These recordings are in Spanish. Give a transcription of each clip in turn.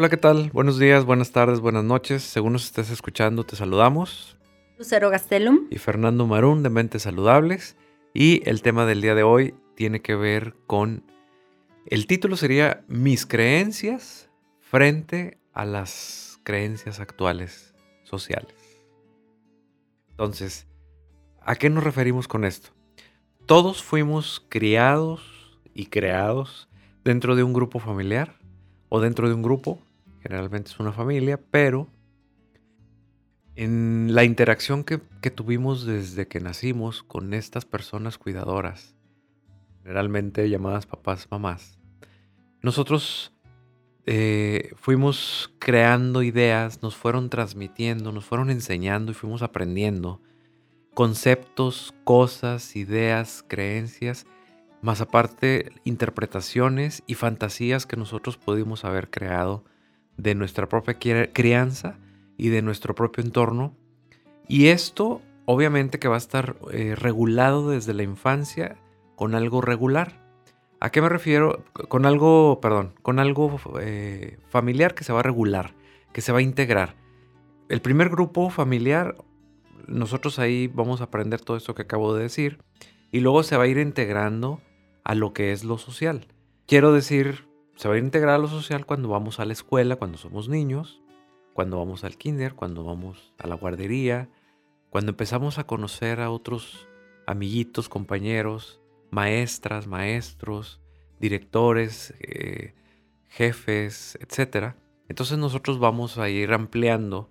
Hola, ¿qué tal? Buenos días, buenas tardes, buenas noches. Según nos estés escuchando, te saludamos. Lucero Gastelum. Y Fernando Marún de Mentes Saludables. Y el tema del día de hoy tiene que ver con... El título sería Mis creencias frente a las creencias actuales sociales. Entonces, ¿a qué nos referimos con esto? Todos fuimos criados y creados dentro de un grupo familiar o dentro de un grupo, generalmente es una familia, pero en la interacción que, tuvimos desde que nacimos con estas personas cuidadoras, generalmente llamadas papás, mamás, nosotros eh, fuimos creando ideas, nos fueron transmitiendo, nos fueron enseñando y fuimos aprendiendo conceptos, cosas, ideas, creencias, más aparte interpretaciones y fantasías que nosotros pudimos haber creado de nuestra propia crianza y de nuestro propio entorno. Y esto obviamente que va a estar eh, regulado desde la infancia con algo regular. ¿A qué me refiero? Con algo, perdón, con algo eh, familiar que se va a regular, que se va a integrar. El primer grupo familiar, nosotros ahí vamos a aprender todo esto que acabo de decir, y luego se va a ir integrando a lo que es lo social. Quiero decir, se va a integrar a lo social cuando vamos a la escuela, cuando somos niños, cuando vamos al kinder, cuando vamos a la guardería, cuando empezamos a conocer a otros amiguitos, compañeros, maestras, maestros, directores, eh, jefes, etc. Entonces nosotros vamos a ir ampliando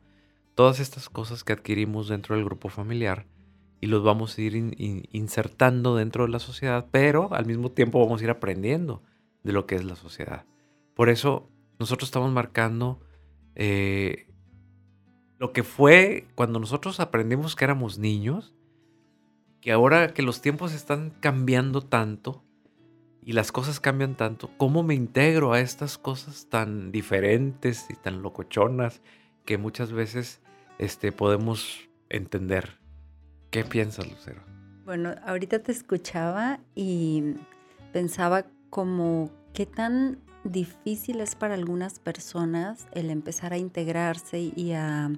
todas estas cosas que adquirimos dentro del grupo familiar y los vamos a ir insertando dentro de la sociedad, pero al mismo tiempo vamos a ir aprendiendo de lo que es la sociedad. Por eso nosotros estamos marcando eh, lo que fue cuando nosotros aprendimos que éramos niños, que ahora que los tiempos están cambiando tanto y las cosas cambian tanto, ¿cómo me integro a estas cosas tan diferentes y tan locochonas que muchas veces este, podemos entender? ¿Qué piensas, Lucero? Bueno, ahorita te escuchaba y pensaba como qué tan difícil es para algunas personas el empezar a integrarse y a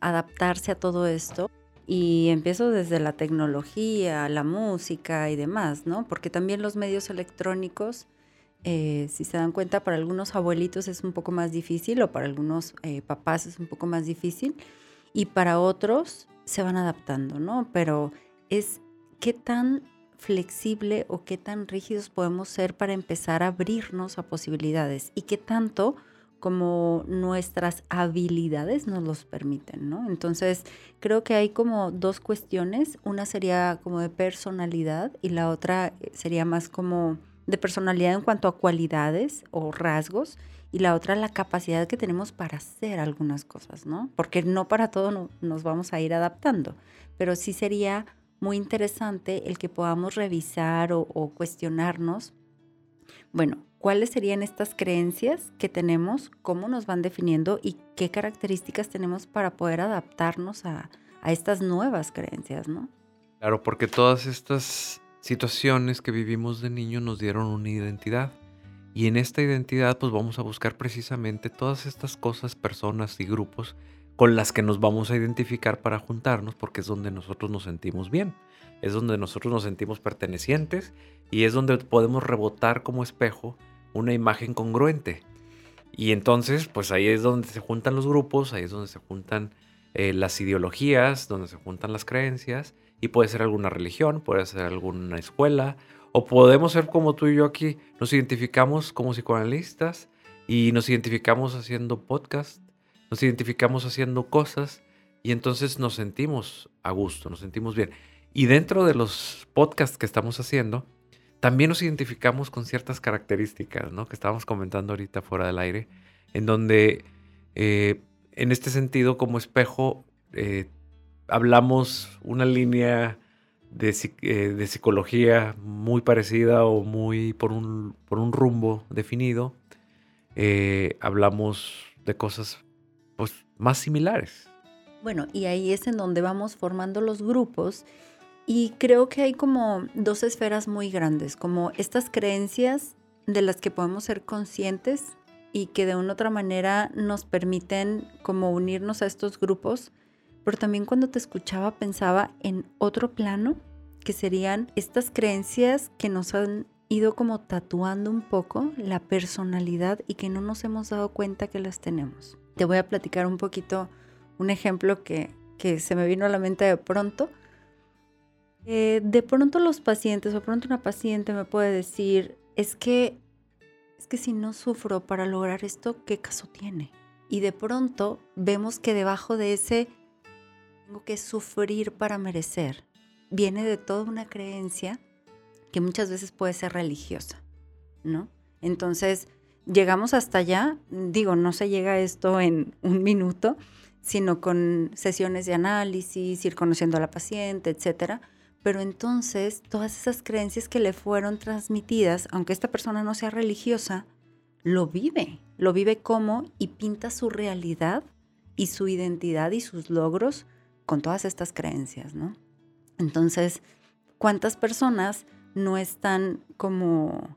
adaptarse a todo esto. Y empiezo desde la tecnología, la música y demás, ¿no? Porque también los medios electrónicos, eh, si se dan cuenta, para algunos abuelitos es un poco más difícil o para algunos eh, papás es un poco más difícil y para otros se van adaptando, ¿no? Pero es qué tan flexible o qué tan rígidos podemos ser para empezar a abrirnos a posibilidades y qué tanto como nuestras habilidades nos los permiten, ¿no? Entonces, creo que hay como dos cuestiones, una sería como de personalidad y la otra sería más como de personalidad en cuanto a cualidades o rasgos y la otra la capacidad que tenemos para hacer algunas cosas, ¿no? Porque no para todo nos vamos a ir adaptando, pero sí sería muy interesante el que podamos revisar o, cuestionarnos, bueno, cuáles serían estas creencias que tenemos, cómo nos van definiendo y qué características tenemos para poder adaptarnos a, a estas nuevas creencias, ¿no? Claro, porque todas estas situaciones que vivimos de niño nos dieron una identidad y en esta identidad pues vamos a buscar precisamente todas estas cosas, personas y grupos con las que nos vamos a identificar para juntarnos porque es donde nosotros nos sentimos bien, es donde nosotros nos sentimos pertenecientes y es donde podemos rebotar como espejo una imagen congruente. Y entonces pues ahí es donde se juntan los grupos, ahí es donde se juntan eh, las ideologías, donde se juntan las creencias y puede ser alguna religión, puede ser alguna escuela o podemos ser como tú y yo aquí, nos identificamos como psicoanalistas y nos identificamos haciendo podcast, nos identificamos haciendo cosas y entonces nos sentimos a gusto, nos sentimos bien. Y dentro de los podcasts que estamos haciendo, también nos identificamos con ciertas características, ¿no? Que estábamos comentando ahorita fuera del aire, en donde eh, en este sentido, como espejo, eh, hablamos una línea eh, de, psicología muy parecida o muy por un, por un rumbo definido, hablamos de cosas pues, más similares. Bueno, y ahí es en donde vamos formando los grupos y creo que hay como dos esferas muy grandes, como estas creencias de las que podemos ser conscientes y que de una otra manera nos permiten como unirnos a estos grupos, pero también cuando te escuchaba pensaba en otro plano, que serían estas creencias que nos han ido como tatuando un poco la personalidad y que no nos hemos dado cuenta que las tenemos. Te voy a platicar un poquito un ejemplo que, que se me vino a la mente de pronto. Eh, de pronto los pacientes o pronto una paciente me puede decir, es que, es que si no sufro para lograr esto, ¿qué caso tiene? Y de pronto vemos que debajo de ese tengo que sufrir para merecer, viene de toda una creencia que muchas veces puede ser religiosa, ¿no? Entonces, llegamos hasta allá, digo, no se llega a esto en un minuto, sino con sesiones de análisis, ir conociendo a la paciente, etcétera. Pero entonces, todas esas creencias que le fueron transmitidas, aunque esta persona no sea religiosa, lo vive, lo vive como y pinta su realidad y su identidad y sus logros con todas estas creencias, ¿no? Entonces, ¿cuántas personas no están como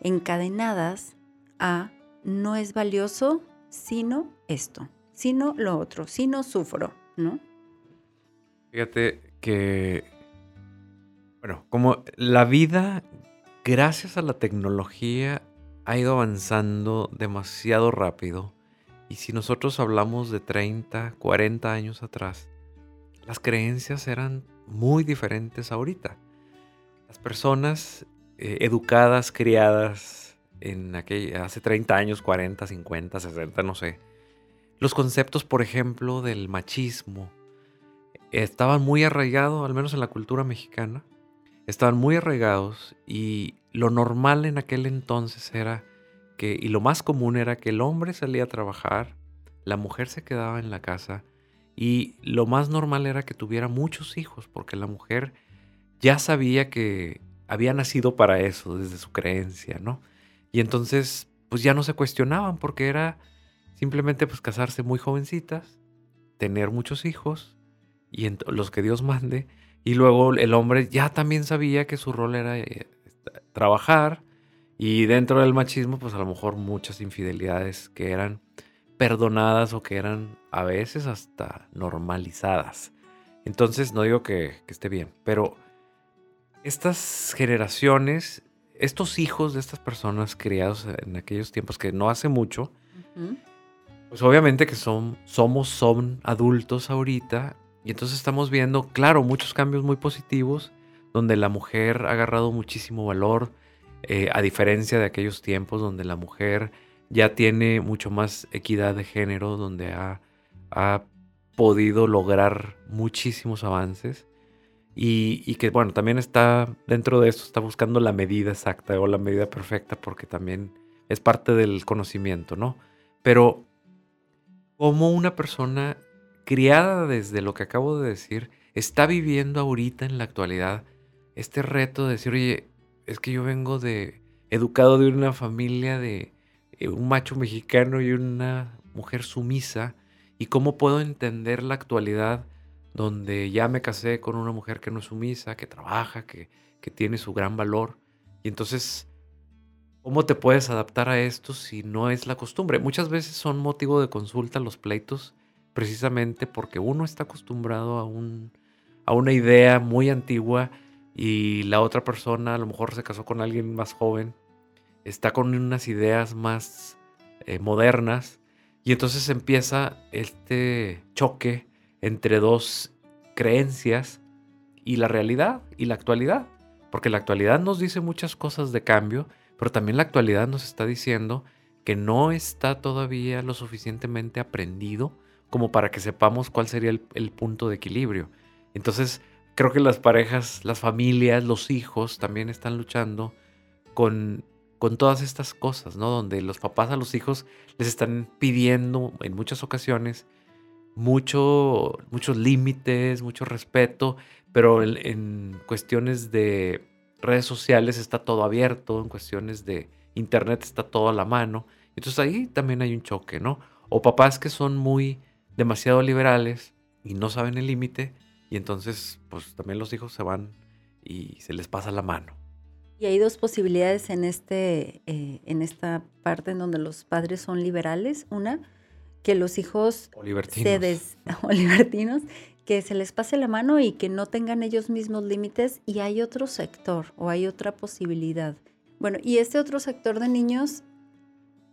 encadenadas a no es valioso sino esto, sino lo otro, sino sufro, ¿no? Fíjate que, bueno, como la vida, gracias a la tecnología, ha ido avanzando demasiado rápido. Y si nosotros hablamos de 30, 40 años atrás, las creencias eran muy diferentes ahorita. Las personas eh, educadas, criadas en aquel, hace 30 años, 40, 50, 60, no sé. Los conceptos, por ejemplo, del machismo estaban muy arraigados, al menos en la cultura mexicana, estaban muy arraigados y lo normal en aquel entonces era que, y lo más común era que el hombre salía a trabajar, la mujer se quedaba en la casa y lo más normal era que tuviera muchos hijos, porque la mujer ya sabía que había nacido para eso desde su creencia, ¿no? Y entonces, pues ya no se cuestionaban porque era simplemente pues casarse muy jovencitas, tener muchos hijos y los que Dios mande. Y luego el hombre ya también sabía que su rol era eh, trabajar y dentro del machismo pues a lo mejor muchas infidelidades que eran perdonadas o que eran a veces hasta normalizadas. Entonces no digo que, esté bien, pero estas generaciones, estos hijos de estas personas criados en aquellos tiempos que no hace mucho, pues obviamente que son, somos, son adultos ahorita y entonces estamos viendo, claro, muchos cambios muy positivos donde la mujer ha agarrado muchísimo valor, eh, a diferencia de aquellos tiempos donde la mujer ya tiene mucho más equidad de género, donde ha, podido lograr muchísimos avances. Y, que bueno, también está dentro de esto, está buscando la medida exacta o la medida perfecta porque también es parte del conocimiento, ¿no? Pero como una persona criada desde lo que acabo de decir, está viviendo ahorita en la actualidad este reto de decir, oye, es que yo vengo de, educado de una familia de, eh, un macho mexicano y una mujer sumisa y cómo puedo entender la actualidad donde ya me casé con una mujer que no es sumisa, que trabaja, que, que tiene su gran valor. Y entonces, ¿cómo te puedes adaptar a esto si no es la costumbre? Muchas veces son motivo de consulta los pleitos precisamente porque uno está acostumbrado a, un, a una idea muy antigua y la otra persona a lo mejor se casó con alguien más joven está con unas ideas más eh, modernas y entonces empieza este choque entre dos creencias y la realidad y la actualidad. Porque la actualidad nos dice muchas cosas de cambio, pero también la actualidad nos está diciendo que no está todavía lo suficientemente aprendido como para que sepamos cuál sería el, punto de equilibrio. Entonces, creo que las parejas, las familias, los hijos también están luchando con con todas estas cosas, ¿no? Donde los papás a los hijos les están pidiendo en muchas ocasiones mucho, muchos límites, mucho respeto, pero en, cuestiones de redes sociales está todo abierto, en cuestiones de internet está todo a la mano. Entonces ahí también hay un choque, ¿no? O papás que son muy demasiado liberales y no saben el límite y entonces pues también los hijos se van y se les pasa la mano. Y hay dos posibilidades en, este, eh, en esta parte en donde los padres son liberales. Una, que los hijos O libertinos. se des- o libertinos, que se les pase la mano y que no tengan ellos mismos límites. Y hay otro sector o hay otra posibilidad. Bueno, y este otro sector de niños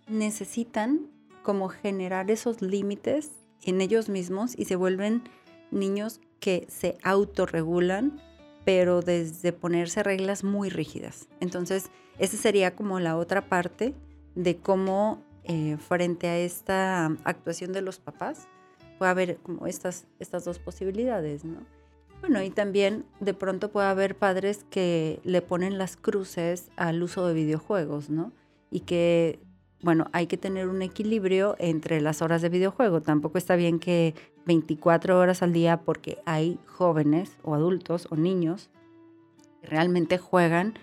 necesitan como generar esos límites en ellos mismos y se vuelven niños que se autorregulan, pero desde ponerse reglas muy rígidas. Entonces, esa sería como la otra parte de cómo eh, frente a esta actuación de los papás puede haber como estas, estas dos posibilidades, ¿no? Bueno, y también de pronto puede haber padres que le ponen las cruces al uso de videojuegos, ¿no? Y que, bueno, hay que tener un equilibrio entre las horas de videojuego. Tampoco está bien que 24 horas al día, porque hay jóvenes o adultos o niños que realmente juegan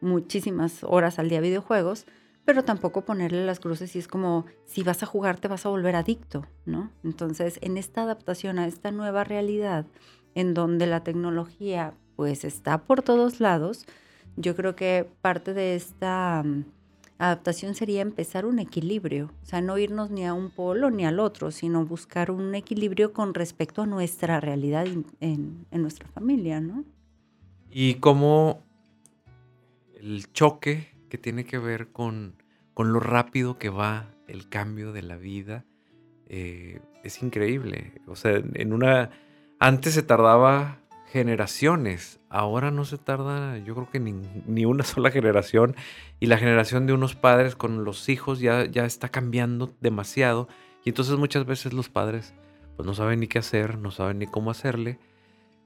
muchísimas horas al día videojuegos, pero tampoco ponerle las cruces y es como si vas a jugar te vas a volver adicto, ¿no? Entonces, en esta adaptación a esta nueva realidad, en donde la tecnología pues está por todos lados, yo creo que parte de esta mm, adaptación sería empezar un equilibrio, o sea, no irnos ni a un polo ni al otro, sino buscar un equilibrio con respecto a nuestra realidad en, en- en nuestra familia, ¿no? Y cómo el choque que tiene que ver con, con lo rápido que va el cambio de la vida eh, es increíble. O sea, en una... Antes se tardaba generaciones, ahora no se tarda yo creo que ni, ni una sola generación y la generación de unos padres con los hijos ya, ya está cambiando demasiado y entonces muchas veces los padres pues no saben ni qué hacer, no saben ni cómo hacerle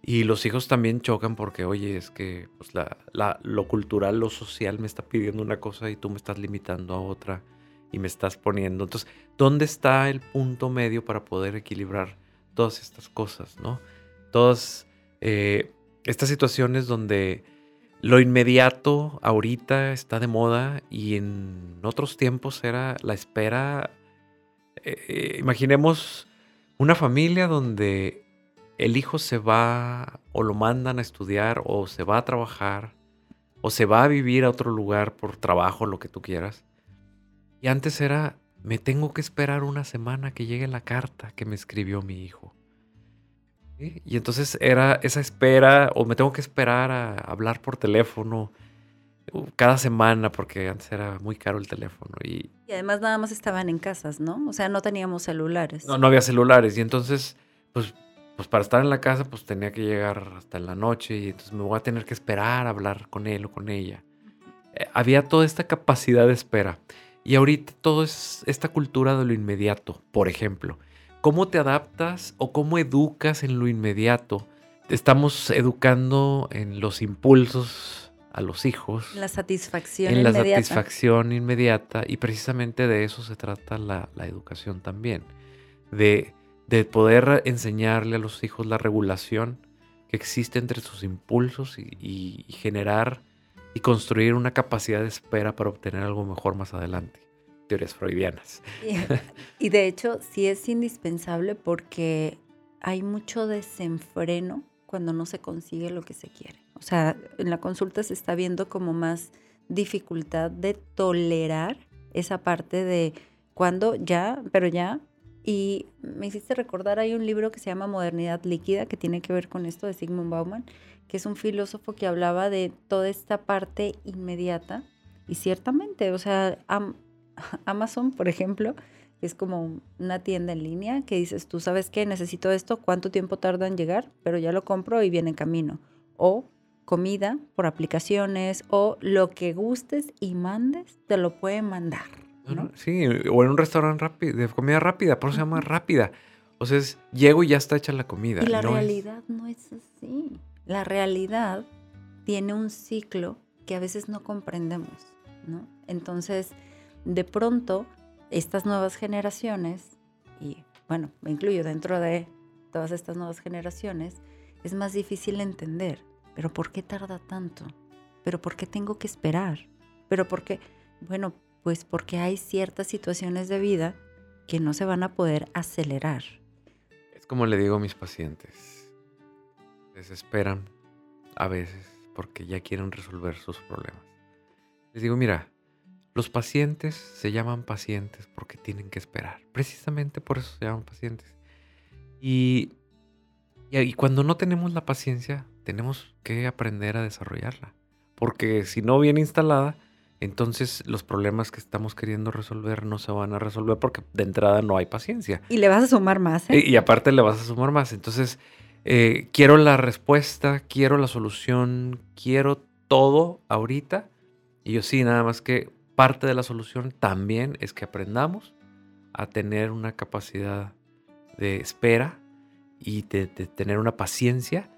y los hijos también chocan porque, oye, es que pues, la, lo cultural, lo social me está pidiendo una cosa y tú me estás limitando a otra y me estás poniendo. Entonces, ¿dónde está el punto medio para poder equilibrar todas estas cosas, no? Todas eh, estas situaciones donde lo inmediato ahorita está de moda y en otros tiempos era la espera. eh, eh, imaginemos una familia donde el hijo se va o lo mandan a estudiar o se va a trabajar o se va a vivir a otro lugar por trabajo, lo que tú quieras. Y antes era, me tengo que esperar una semana que llegue la carta que me escribió mi hijo. ¿Sí? Y entonces era esa espera o me tengo que esperar a hablar por teléfono uh, cada semana porque antes era muy caro el teléfono y Y además nada más estaban en casas, ¿no? O sea, no teníamos celulares. no, no había celulares y entonces, pues, pues para estar en la casa, pues tenía que llegar hasta en la noche y entonces me voy a tener que esperar a hablar con él o con ella. Eh, había toda esta capacidad de espera. Y ahorita todo es esta cultura de lo inmediato, por ejemplo. ¿Cómo te adaptas o cómo educas en lo inmediato? Estamos educando en los impulsos a los hijos La satisfacción en la satisfacción inmediata y precisamente de eso se trata la, la educación también, de, de poder enseñarle a los hijos la regulación que existe entre sus impulsos y, generar y construir una capacidad de espera para obtener algo mejor más adelante. Teorías freudianas. Y, y de hecho, sí es indispensable porque hay mucho desenfreno cuando no se consigue lo que se quiere. O sea, en la consulta se está viendo como más dificultad de tolerar esa parte de cuando ya, pero ya. Y me hiciste recordar, hay un libro que se llama Modernidad Líquida, que tiene que ver con esto de Sigmund Bauman, que es un filósofo que hablaba de toda esta parte inmediata. Y ciertamente, o sea, am- Amazon, por ejemplo, es como una tienda en línea que dices, tú sabes qué, necesito esto, cuánto tiempo tarda en llegar, pero ya lo compro y viene en camino. O comida por aplicaciones o lo que gustes y mandes, te lo puede mandar. ¿No? Sí, o en un restaurante rápido, de comida rápida, por eso se llama rápida. O sea, es, llego y ya está hecha la comida. Y la no es- realidad no es así. La realidad tiene un ciclo que a veces no comprendemos, ¿no? Entonces, de pronto, estas nuevas generaciones, y bueno, me incluyo dentro de todas estas nuevas generaciones, es más difícil entender. ¿Pero por qué tarda tanto? ¿Pero por qué tengo que esperar? ¿Pero por qué? Bueno, pues porque hay ciertas situaciones de vida que no se van a poder acelerar. Es como le digo a mis pacientes. Desesperan a veces porque ya quieren resolver sus problemas. Les digo, mira, los pacientes se llaman pacientes porque tienen que esperar. Precisamente por eso se llaman pacientes. Y, y, cuando no tenemos la paciencia, tenemos que aprender a desarrollarla. Porque si no viene instalada, entonces los problemas que estamos queriendo resolver no se van a resolver porque de entrada no hay paciencia. Y le vas a sumar más. ¿eh? Y, aparte le vas a sumar más. Entonces, eh, quiero la respuesta, quiero la solución, quiero todo ahorita. Y yo sí, nada más que parte de la solución también es que aprendamos a tener una capacidad de espera y de, tener una paciencia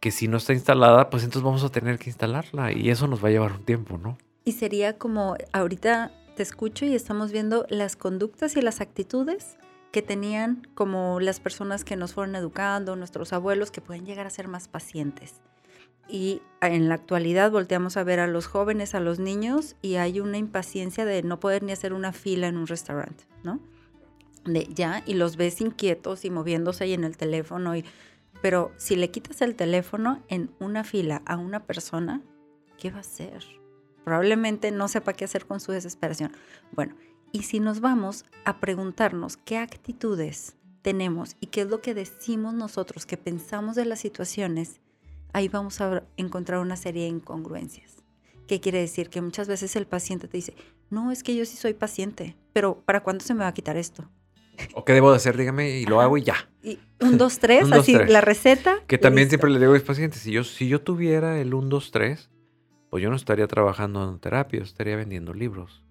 que si no está instalada, pues entonces vamos a tener que instalarla y eso nos va a llevar un tiempo, ¿no? Y sería como, ahorita te escucho y estamos viendo las conductas y las actitudes que tenían como las personas que nos fueron educando, nuestros abuelos, que pueden llegar a ser más pacientes. Y en la actualidad volteamos a ver a los jóvenes, a los niños, y hay una impaciencia de no poder ni hacer una fila en un restaurante, ¿no? De ya, y los ves inquietos y moviéndose ahí en el teléfono. Pero si le quitas el teléfono en una fila a una persona, ¿qué va a hacer? Probablemente no sepa qué hacer con su desesperación. Bueno, y si nos vamos a preguntarnos qué actitudes tenemos y qué es lo que decimos nosotros, que pensamos de las situaciones, ahí vamos a encontrar una serie de incongruencias. ¿Qué quiere decir? Que muchas veces el paciente te dice, no, es que yo sí soy paciente, pero ¿para cuándo se me va a quitar esto? ¿O qué debo de hacer? Dígame y lo hago y ya. Y un, dos, tres, así la receta. Que también siempre le digo a mis pacientes, si yo, si yo tuviera el un, dos, tres, pues yo no estaría trabajando en terapia, estaría vendiendo libros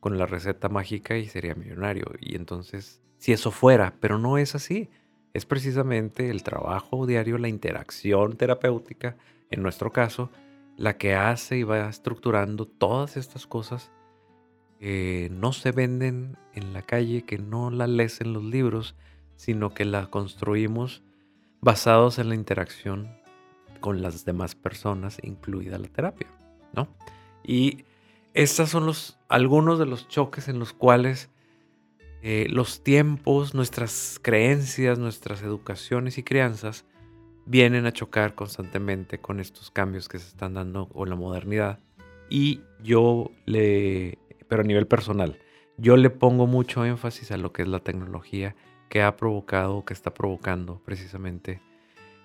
con la receta mágica y sería millonario. Y entonces, si eso fuera, pero no es así es precisamente el trabajo diario, la interacción terapéutica, en nuestro caso, la que hace y va estructurando todas estas cosas que no se venden en la calle, que no la lees los libros, sino que la construimos basados en la interacción con las demás personas, incluida la terapia, Y estos son los, algunos de los choques en los cuales eh, los tiempos, nuestras creencias, nuestras educaciones y crianzas vienen a chocar constantemente con estos cambios que se están dando o la modernidad. Y yo le, pero a nivel personal, yo le pongo mucho énfasis a lo que es la tecnología que ha provocado, que está provocando precisamente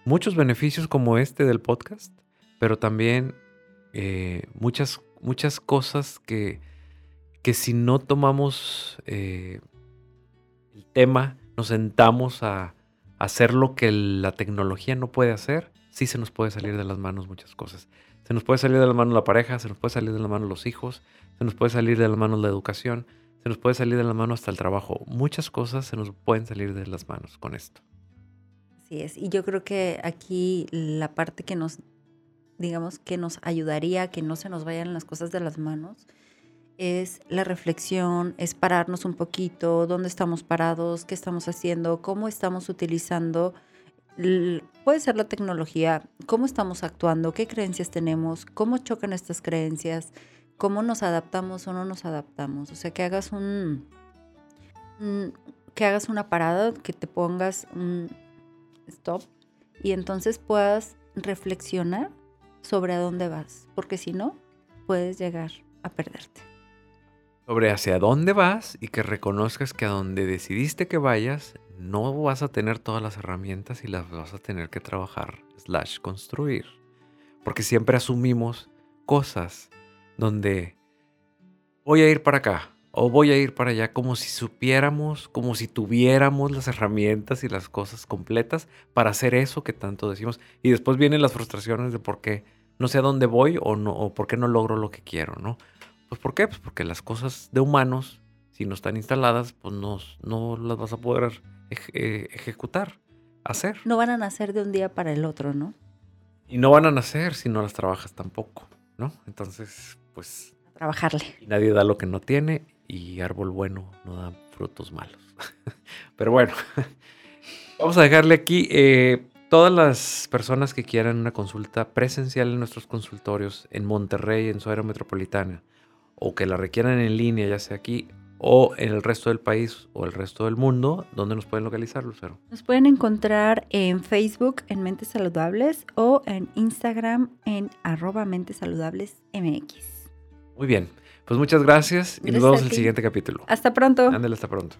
muchos beneficios como este del podcast, pero también eh, muchas, muchas cosas que, que si no tomamos eh, el tema, nos sentamos a, hacer lo que la tecnología no puede hacer, sí se nos puede salir de las manos muchas cosas. Se nos puede salir de las manos la pareja, se nos puede salir de las manos los hijos, se nos puede salir de las manos la educación, se nos puede salir de las manos hasta el trabajo. Muchas cosas se nos pueden salir de las manos con esto. Así es. Y yo creo que aquí la parte que nos, digamos, que nos ayudaría a que no se nos vayan las cosas de las manos, es la reflexión, es pararnos un poquito, dónde estamos parados, qué estamos haciendo, cómo estamos utilizando, puede ser la tecnología, cómo estamos actuando, qué creencias tenemos, cómo chocan estas creencias, cómo nos adaptamos o no nos adaptamos. O sea, que hagas un, que hagas una parada, que te pongas un stop y entonces puedas reflexionar sobre a dónde vas, porque si no, puedes llegar a perderte sobre hacia dónde vas y que reconozcas que a donde decidiste que vayas no vas a tener todas las herramientas y las vas a tener que trabajar, slash construir. Porque siempre asumimos cosas donde voy a ir para acá o voy a ir para allá como si supiéramos, como si tuviéramos las herramientas y las cosas completas para hacer eso que tanto decimos. Y después vienen las frustraciones de por qué no sé a dónde voy o, no, o por qué no logro lo que quiero, ¿no? Pues ¿por qué? Pues porque las cosas de humanos, si no están instaladas, pues no, no las vas a poder eh, ejecutar, hacer. No van a nacer de un día para el otro, ¿no? Y no van a nacer si no las trabajas tampoco, ¿no? Entonces, pues... trabajarle. Nadie da lo que no tiene y árbol bueno no da frutos malos. Pero bueno, vamos a dejarle aquí. Eh, todas las personas que quieran una consulta presencial en nuestros consultorios en Monterrey, en su área metropolitana, o que la requieran en línea, ya sea aquí o en el resto del país o el resto del mundo, ¿dónde nos pueden localizar, Lucero? Nos pueden encontrar en Facebook en Mentes Saludables o en Instagram en arroba Mentes Saludables MX. Muy bien. Pues muchas gracias y nos vemos en el siguiente capítulo. Hasta pronto. Ándale, hasta pronto.